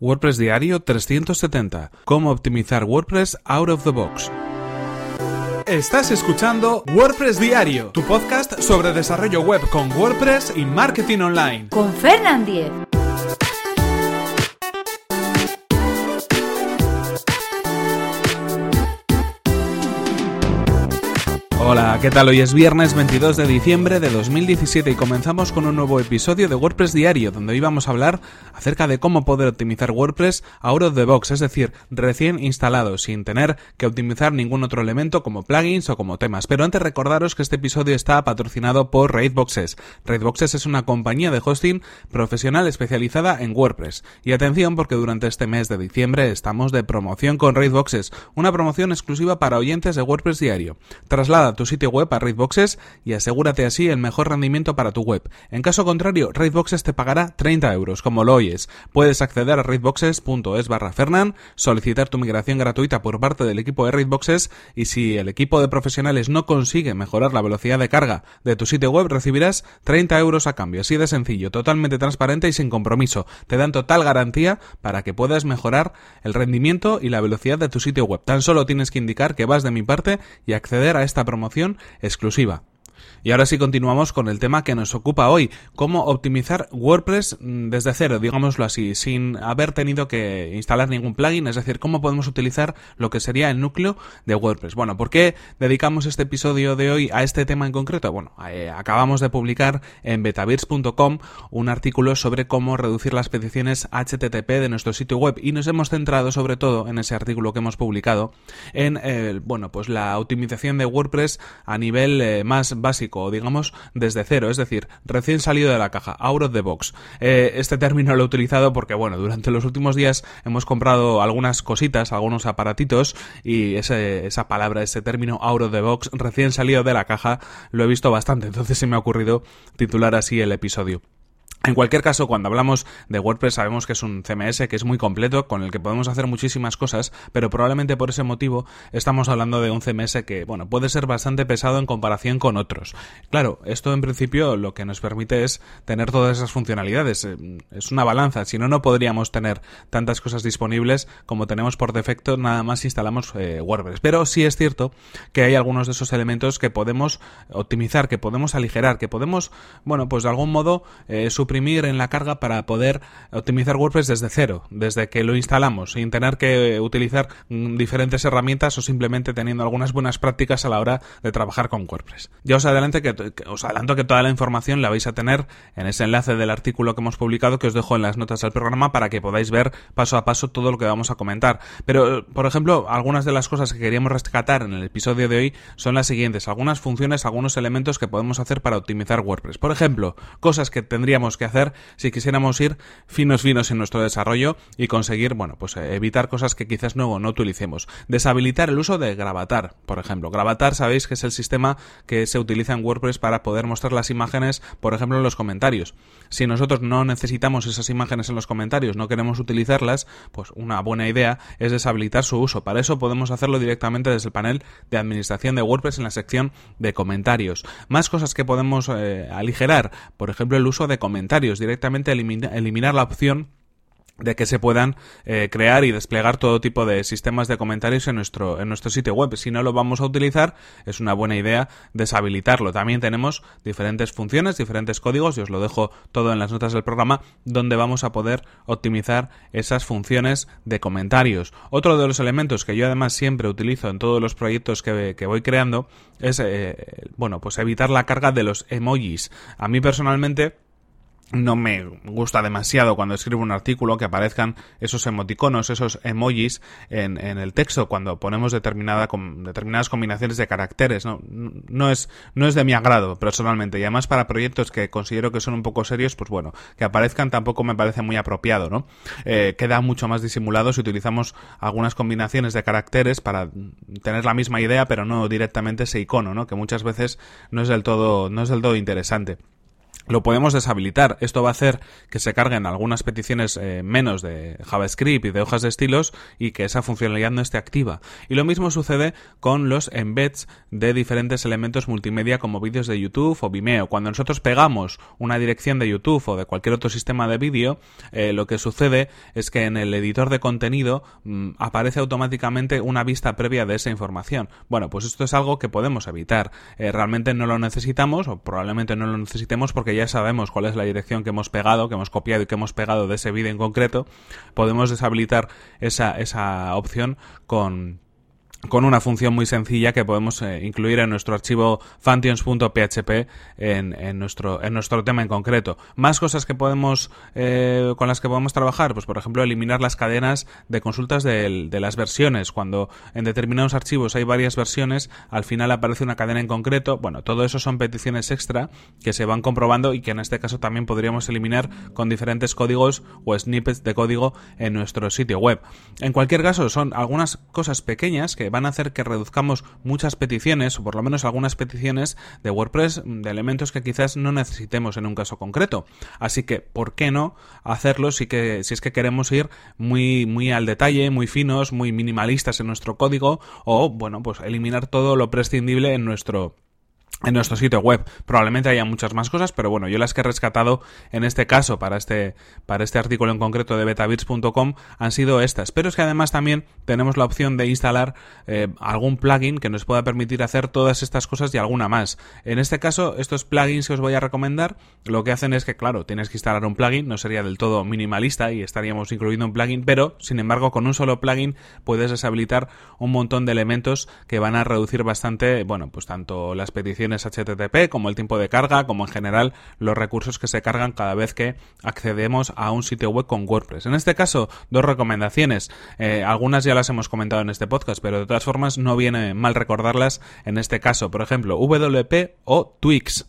WordPress Diario 370. Cómo optimizar WordPress out of the box. Estás escuchando WordPress Diario, tu podcast sobre desarrollo web con WordPress y marketing online. Con Fernand Diez. Hola, ¿qué tal? Hoy es viernes 22 de diciembre de 2017 y comenzamos con un nuevo episodio de WordPress Diario, donde hoy vamos a hablar acerca de cómo poder optimizar WordPress out of the box, es decir, recién instalado, sin tener que optimizar ningún otro elemento como plugins o como temas. Pero antes recordaros que este episodio está patrocinado por Raidboxes. Raidboxes es una compañía de hosting profesional especializada en WordPress. Y atención porque durante este mes de diciembre estamos de promoción con Raidboxes, una promoción exclusiva para oyentes de WordPress Diario. Traslada tu sitio web a Raidboxes y asegúrate así el mejor rendimiento para tu web. En caso contrario, Raidboxes te pagará 30 euros, como lo oyes. Puedes acceder a raidboxes.es barra Fernan, solicitar tu migración gratuita por parte del equipo de Raidboxes y si el equipo de profesionales no consigue mejorar la velocidad de carga de tu sitio web, recibirás 30 euros a cambio. Así de sencillo, totalmente transparente y sin compromiso. Te dan total garantía para que puedas mejorar el rendimiento y la velocidad de tu sitio web. Tan solo tienes que indicar que vas de mi parte y acceder a esta promoción exclusiva. Y ahora sí continuamos con el tema que nos ocupa hoy, cómo optimizar WordPress mm, desde cero, digámoslo así, sin haber tenido que instalar ningún plugin, es decir, cómo podemos utilizar lo que sería el núcleo de WordPress. Bueno, ¿por qué dedicamos este episodio de hoy a este tema en concreto? Bueno, eh, acabamos de publicar en betavirs.com un artículo sobre cómo reducir las peticiones HTTP de nuestro sitio web y nos hemos centrado sobre todo en ese artículo que hemos publicado en, eh, bueno, pues la optimización de WordPress a nivel eh, más básico o digamos desde cero, es decir, recién salido de la caja, out of the box. Eh, este término lo he utilizado porque, bueno, durante los últimos días hemos comprado algunas cositas, algunos aparatitos y esa palabra, ese término out of the box, recién salido de la caja, lo he visto bastante, entonces se me ha ocurrido titular así el episodio. En cualquier caso, cuando hablamos de WordPress sabemos que es un CMS que es muy completo, con el que podemos hacer muchísimas cosas, pero probablemente por ese motivo estamos hablando de un CMS que, bueno, puede ser bastante pesado en comparación con otros. Claro, esto en principio lo que nos permite es tener todas esas funcionalidades. Eh, es una balanza, si no, no podríamos tener tantas cosas disponibles como tenemos por defecto, nada más instalamos eh, WordPress. Pero sí es cierto que hay algunos de esos elementos que podemos optimizar, que podemos aligerar, que podemos, bueno, pues de algún modo eh, en la carga para poder optimizar WordPress desde cero, desde que lo instalamos, sin tener que utilizar mm, diferentes herramientas o simplemente teniendo algunas buenas prácticas a la hora de trabajar con WordPress. Ya os adelanto que, os adelanto que toda la información la vais a tener en ese enlace del artículo que hemos publicado que os dejo en las notas del programa para que podáis ver paso a paso todo lo que vamos a comentar. Pero, por ejemplo, algunas de las cosas que queríamos rescatar en el episodio de hoy son las siguientes, algunas funciones, algunos elementos que podemos hacer para optimizar WordPress. Por ejemplo, cosas que tendríamos que hacer si quisiéramos ir finos finos en nuestro desarrollo y conseguir, bueno, pues eh, evitar cosas que quizás no, no utilicemos. Deshabilitar el uso de Gravatar, por ejemplo. Gravatar sabéis que es el sistema que se utiliza en WordPress para poder mostrar las imágenes, por ejemplo, en los comentarios. Si nosotros no necesitamos esas imágenes en los comentarios, no queremos utilizarlas, pues una buena idea es deshabilitar su uso. Para eso podemos hacerlo directamente desde el panel de administración de WordPress en la sección de comentarios. Más cosas que podemos eh, aligerar, por ejemplo, el uso de comentarios directamente eliminar la opción de que se puedan eh, crear y desplegar todo tipo de sistemas de comentarios en nuestro, en nuestro sitio web. Si no lo vamos a utilizar, es una buena idea deshabilitarlo. También tenemos diferentes funciones, diferentes códigos, y os lo dejo todo en las notas del programa, donde vamos a poder optimizar esas funciones de comentarios. Otro de los elementos que yo además siempre utilizo en todos los proyectos que, voy creando es, eh, bueno, pues evitar la carga de los emojis. A mí personalmente, no me gusta demasiado cuando escribo un artículo que aparezcan esos emoticonos, esos emojis en, en el texto cuando ponemos determinada, determinadas combinaciones de caracteres. ¿no? No, es, no es de mi agrado personalmente y además para proyectos que considero que son un poco serios, pues bueno, que aparezcan tampoco me parece muy apropiado. ¿no? Eh, queda mucho más disimulado si utilizamos algunas combinaciones de caracteres para tener la misma idea pero no directamente ese icono, ¿no? que muchas veces no es del todo, no es del todo interesante. Lo podemos deshabilitar. Esto va a hacer que se carguen algunas peticiones eh, menos de JavaScript y de hojas de estilos y que esa funcionalidad no esté activa. Y lo mismo sucede con los embeds de diferentes elementos multimedia como vídeos de YouTube o Vimeo. Cuando nosotros pegamos una dirección de YouTube o de cualquier otro sistema de vídeo, eh, lo que sucede es que en el editor de contenido mm, aparece automáticamente una vista previa de esa información. Bueno, pues esto es algo que podemos evitar. Eh, realmente no lo necesitamos o probablemente no lo necesitemos porque ya sabemos cuál es la dirección que hemos pegado, que hemos copiado y que hemos pegado de ese vídeo en concreto, podemos deshabilitar esa, esa opción con con una función muy sencilla que podemos eh, incluir en nuestro archivo functions.php en, en, nuestro, en nuestro tema en concreto. Más cosas que podemos, eh, con las que podemos trabajar, pues por ejemplo eliminar las cadenas de consultas de, de, las versiones. Cuando en determinados archivos hay varias versiones, al final aparece una cadena en concreto. Bueno, todo eso son peticiones extra que se van comprobando y que en este caso también podríamos eliminar con diferentes códigos o snippets de código en nuestro sitio web. En cualquier caso, son algunas cosas pequeñas que van a hacer que reduzcamos muchas peticiones, o por lo menos algunas peticiones de WordPress de elementos que quizás no necesitemos en un caso concreto. Así que, ¿por qué no hacerlo si, que, si es que queremos ir muy, muy al detalle, muy finos, muy minimalistas en nuestro código, o bueno, pues eliminar todo lo prescindible en nuestro en nuestro sitio web. Probablemente haya muchas más cosas, pero bueno, yo las que he rescatado en este caso para este, para este artículo en concreto de betabits.com han sido estas. Pero es que además también tenemos la opción de instalar eh, algún plugin que nos pueda permitir hacer todas estas cosas y alguna más. En este caso, estos plugins que os voy a recomendar, lo que hacen es que, claro, tienes que instalar un plugin, no sería del todo minimalista y estaríamos incluyendo un plugin, pero, sin embargo, con un solo plugin puedes deshabilitar un montón de elementos que van a reducir bastante, bueno, pues tanto las peticiones HTTP, como el tiempo de carga, como en general los recursos que se cargan cada vez que accedemos a un sitio web con WordPress. En este caso, dos recomendaciones. Eh, algunas ya las hemos comentado en este podcast, pero de todas formas no viene mal recordarlas en este caso. Por ejemplo, WP o Twix.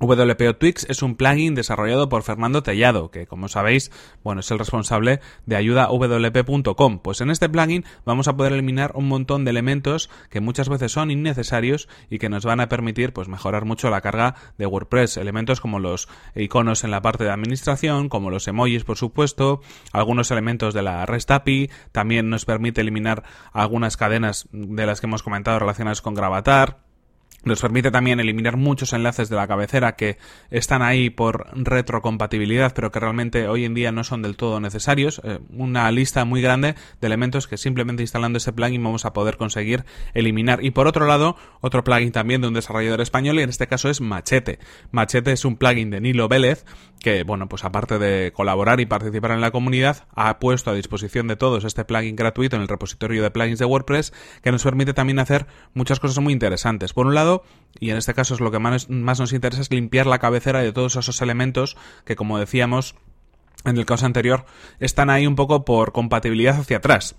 WPO Twix es un plugin desarrollado por Fernando Tellado, que como sabéis, bueno, es el responsable de ayudawp.com. Pues en este plugin vamos a poder eliminar un montón de elementos que muchas veces son innecesarios y que nos van a permitir pues mejorar mucho la carga de WordPress. Elementos como los iconos en la parte de administración, como los emojis, por supuesto, algunos elementos de la REST API, también nos permite eliminar algunas cadenas de las que hemos comentado relacionadas con Gravatar nos permite también eliminar muchos enlaces de la cabecera que están ahí por retrocompatibilidad, pero que realmente hoy en día no son del todo necesarios. Eh, una lista muy grande de elementos que simplemente instalando este plugin vamos a poder conseguir eliminar. Y por otro lado, otro plugin también de un desarrollador español, y en este caso es Machete. Machete es un plugin de Nilo Vélez que, bueno, pues aparte de colaborar y participar en la comunidad, ha puesto a disposición de todos este plugin gratuito en el repositorio de plugins de WordPress que nos permite también hacer muchas cosas muy interesantes. Por un lado, y en este caso es lo que más, más nos interesa, es limpiar la cabecera de todos esos elementos que, como decíamos, en el caso anterior, están ahí un poco por compatibilidad hacia atrás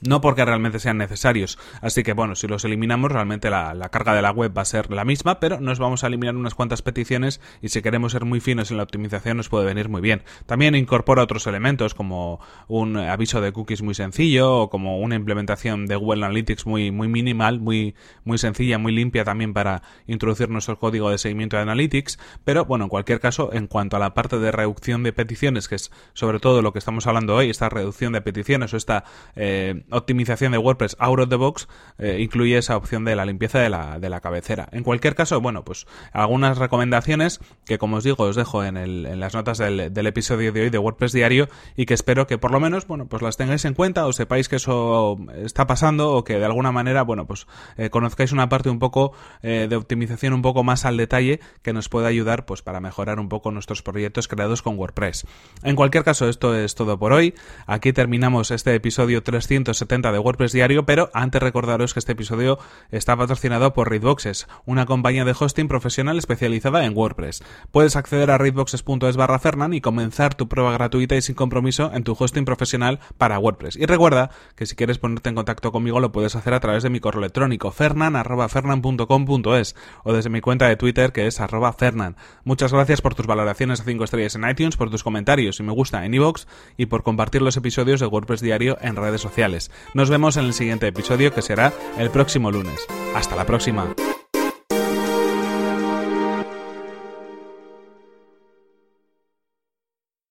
no porque realmente sean necesarios. Así que bueno, si los eliminamos, realmente la, carga de la web va a ser la misma, pero nos vamos a eliminar unas cuantas peticiones y si queremos ser muy finos en la optimización nos puede venir muy bien. También incorpora otros elementos como un aviso de cookies muy sencillo o como una implementación de Google Analytics muy, muy minimal, muy, muy sencilla, muy limpia también para introducir nuestro código de seguimiento de Analytics. Pero bueno, en cualquier caso, en cuanto a la parte de reducción de peticiones, que es sobre todo lo que estamos hablando hoy, esta reducción de peticiones o esta eh, optimización de WordPress out of the box eh, incluye esa opción de la limpieza de la, de la cabecera. En cualquier caso, bueno, pues algunas recomendaciones que como os digo os dejo en, el, en las notas del, episodio de hoy de WordPress Diario y que espero que por lo menos, bueno, pues las tengáis en cuenta o sepáis que eso está pasando o que de alguna manera, bueno, pues eh, conozcáis una parte un poco eh, de optimización un poco más al detalle que nos puede ayudar pues para mejorar un poco nuestros proyectos creados con WordPress. En cualquier caso, esto es todo por hoy. Aquí terminamos este episodio 300 70 de WordPress Diario, pero antes recordaros que este episodio está patrocinado por Readboxes, una compañía de hosting profesional especializada en WordPress. Puedes acceder a readboxes.es barra Fernan y comenzar tu prueba gratuita y sin compromiso en tu hosting profesional para WordPress. Y recuerda que si quieres ponerte en contacto conmigo lo puedes hacer a través de mi correo electrónico fernan.fernan.com.es o desde mi cuenta de Twitter que es arroba fernan. Muchas gracias por tus valoraciones a 5 estrellas en iTunes, por tus comentarios y me gusta en iVoox y por compartir los episodios de WordPress Diario en redes sociales. Nos vemos en el siguiente episodio que será el próximo lunes. Hasta la próxima.